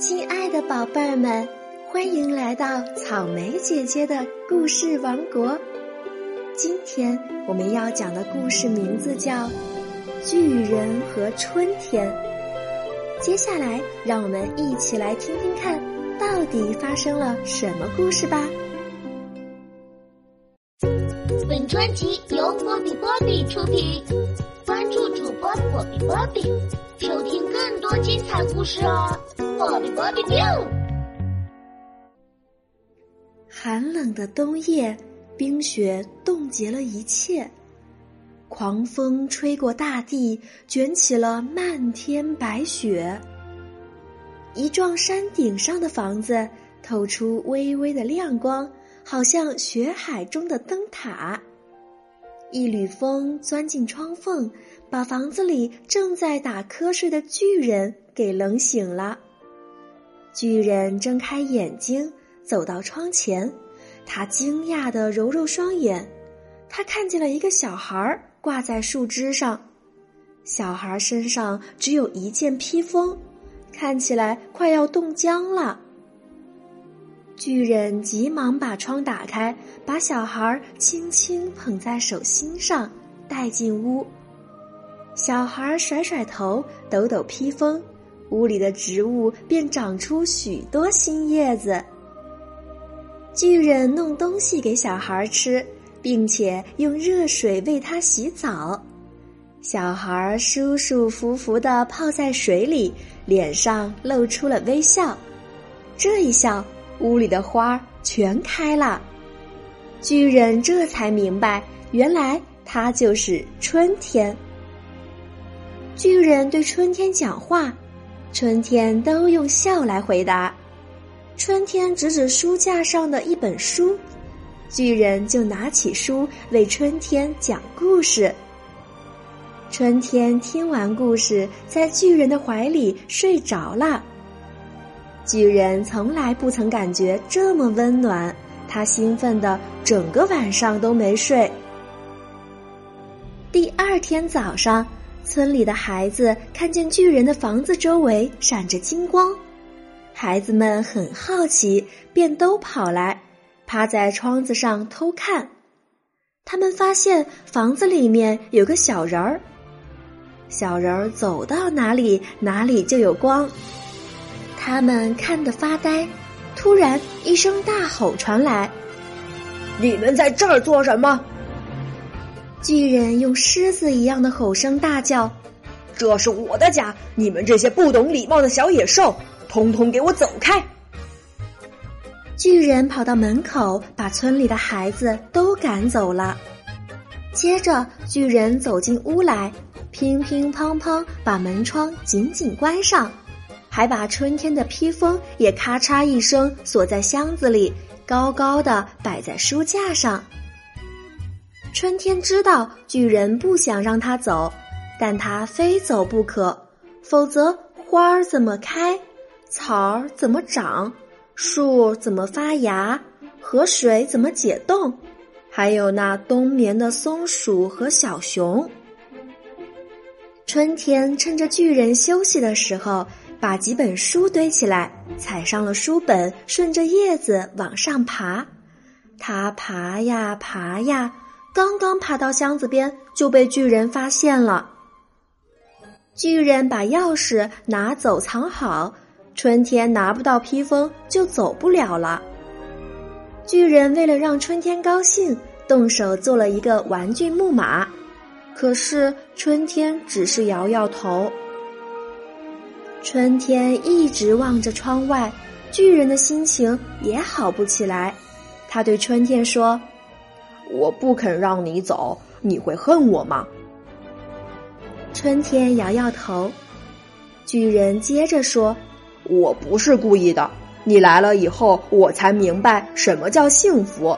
亲爱的宝贝儿们，欢迎来到草莓姐姐的故事王国。今天我们要讲的故事名字叫《巨人和春天》。接下来，让我们一起来听听看，到底发生了什么故事吧。本专辑由波比波比出品，关注主播波比波比，收听更多精彩故事哦。波比波比 biu。寒冷的冬夜，冰雪冻结了一切，狂风吹过大地，卷起了漫天白雪。一幢山顶上的房子透出微微的亮光，好像雪海中的灯塔。一缕风钻进窗缝，把房子里正在打瞌睡的巨人给冷醒了。巨人睁开眼睛，走到窗前，他惊讶地揉揉双眼，他看见了一个小孩挂在树枝上，小孩身上只有一件披风，看起来快要冻僵了。巨人急忙把窗打开，把小孩轻轻捧在手心上，带进屋。小孩甩甩头，抖抖披风。屋里的植物便长出许多新叶子。巨人弄东西给小孩吃，并且用热水为他洗澡。小孩舒舒服服的泡在水里，脸上露出了微笑。这一笑，屋里的花全开了。巨人这才明白，原来他就是春天。巨人对春天讲话。春天都用笑来回答。春天指指书架上的一本书，巨人就拿起书为春天讲故事。春天听完故事，在巨人的怀里睡着了。巨人从来不曾感觉这么温暖，他兴奋的整个晚上都没睡。第二天早上。村里的孩子看见巨人的房子周围闪着金光，孩子们很好奇，便都跑来，趴在窗子上偷看。他们发现房子里面有个小人儿，小人儿走到哪里，哪里就有光。他们看得发呆，突然一声大吼传来：“你们在这儿做什么？”巨人用狮子一样的吼声大叫：“这是我的家！你们这些不懂礼貌的小野兽，通通给我走开！”巨人跑到门口，把村里的孩子都赶走了。接着，巨人走进屋来，乒乒乓乓把门窗紧紧关上，还把春天的披风也咔嚓一声锁在箱子里，高高的摆在书架上。春天知道巨人不想让他走，但他非走不可，否则花儿怎么开，草儿怎么长，树怎么发芽，河水怎么解冻，还有那冬眠的松鼠和小熊。春天趁着巨人休息的时候，把几本书堆起来，踩上了书本，顺着叶子往上爬，他爬呀爬呀。刚刚爬到箱子边，就被巨人发现了。巨人把钥匙拿走藏好，春天拿不到披风就走不了了。巨人为了让春天高兴，动手做了一个玩具木马，可是春天只是摇摇头。春天一直望着窗外，巨人的心情也好不起来。他对春天说。我不肯让你走，你会恨我吗？春天摇摇头。巨人接着说：“我不是故意的，你来了以后，我才明白什么叫幸福。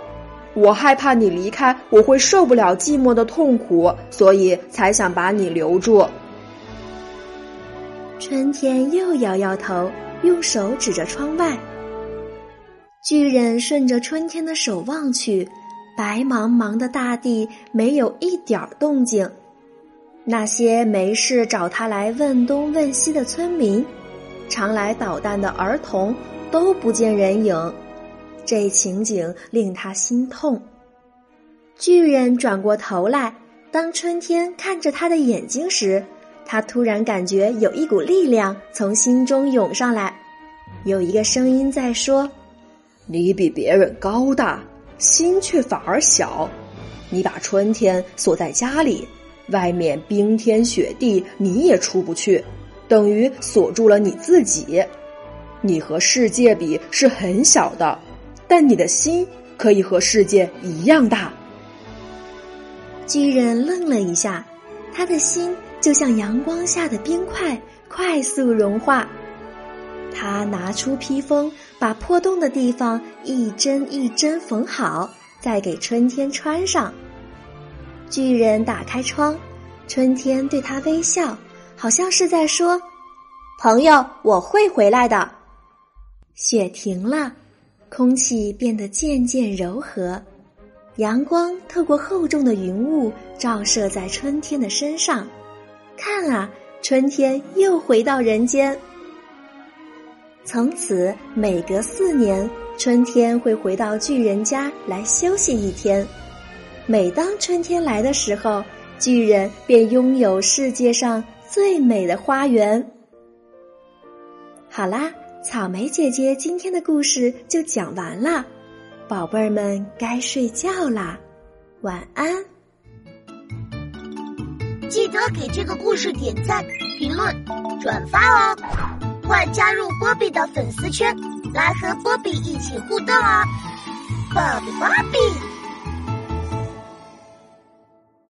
我害怕你离开，我会受不了寂寞的痛苦，所以才想把你留住。”春天又摇摇头，用手指着窗外。巨人顺着春天的手望去。白茫茫的大地没有一点动静，那些没事找他来问东问西的村民，常来捣蛋的儿童都不见人影，这情景令他心痛。巨人转过头来，当春天看着他的眼睛时，他突然感觉有一股力量从心中涌上来，有一个声音在说：“你比别人高大，心却反而小。你把春天锁在家里，外面冰天雪地，你也出不去。”等于锁住了你自己，你和世界比是很小的，但你的心可以和世界一样大。巨人愣了一下，他的心就像阳光下的冰块，快速融化。他拿出披风，把破洞的地方一针一针缝好，再给春天穿上。巨人打开窗，春天对他微笑。好像是在说：“朋友，我会回来的。”雪停了，空气变得渐渐柔和，阳光透过厚重的云雾照射在春天的身上。看啊，春天又回到人间。从此，每隔四年，春天会回到巨人家来休息一天。每当春天来的时候，巨人便拥有世界上。最美的花园。好啦，草莓姐姐今天的故事就讲完了，宝贝儿们该睡觉啦，晚安。记得给这个故事点赞、评论、转发哦，快加入波比的粉丝圈，来和波比一起互动哦，波比波比。